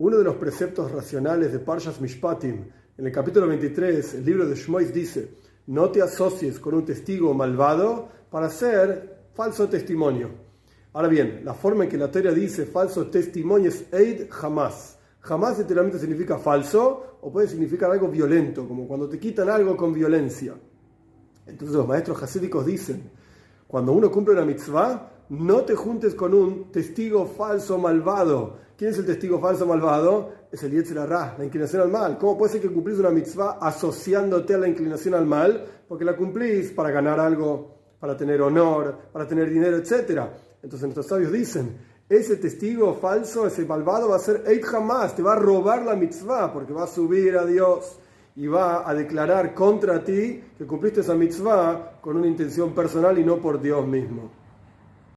Uno de los preceptos racionales de Parshas Mishpatim, en el capítulo 23, el libro de Shmois dice, no te asocies con un testigo malvado para ser falso testimonio. Ahora bien, la forma en que la teoría dice falso testimonio es eid jamás. Jamás literalmente significa falso o puede significar algo violento, como cuando te quitan algo con violencia. Entonces los maestros hasídicos dicen, cuando uno cumple una mitzvah, no te juntes con un testigo falso malvado. ¿Quién es el testigo falso malvado? Es el Yetzer la inclinación al mal. ¿Cómo puede ser que cumplís una mitzvah asociándote a la inclinación al mal? Porque la cumplís para ganar algo, para tener honor, para tener dinero, etc. Entonces nuestros sabios dicen, ese testigo falso, ese malvado va a ser Eid jamás, te va a robar la mitzvah porque va a subir a Dios y va a declarar contra ti que cumpliste esa mitzvah con una intención personal y no por Dios mismo.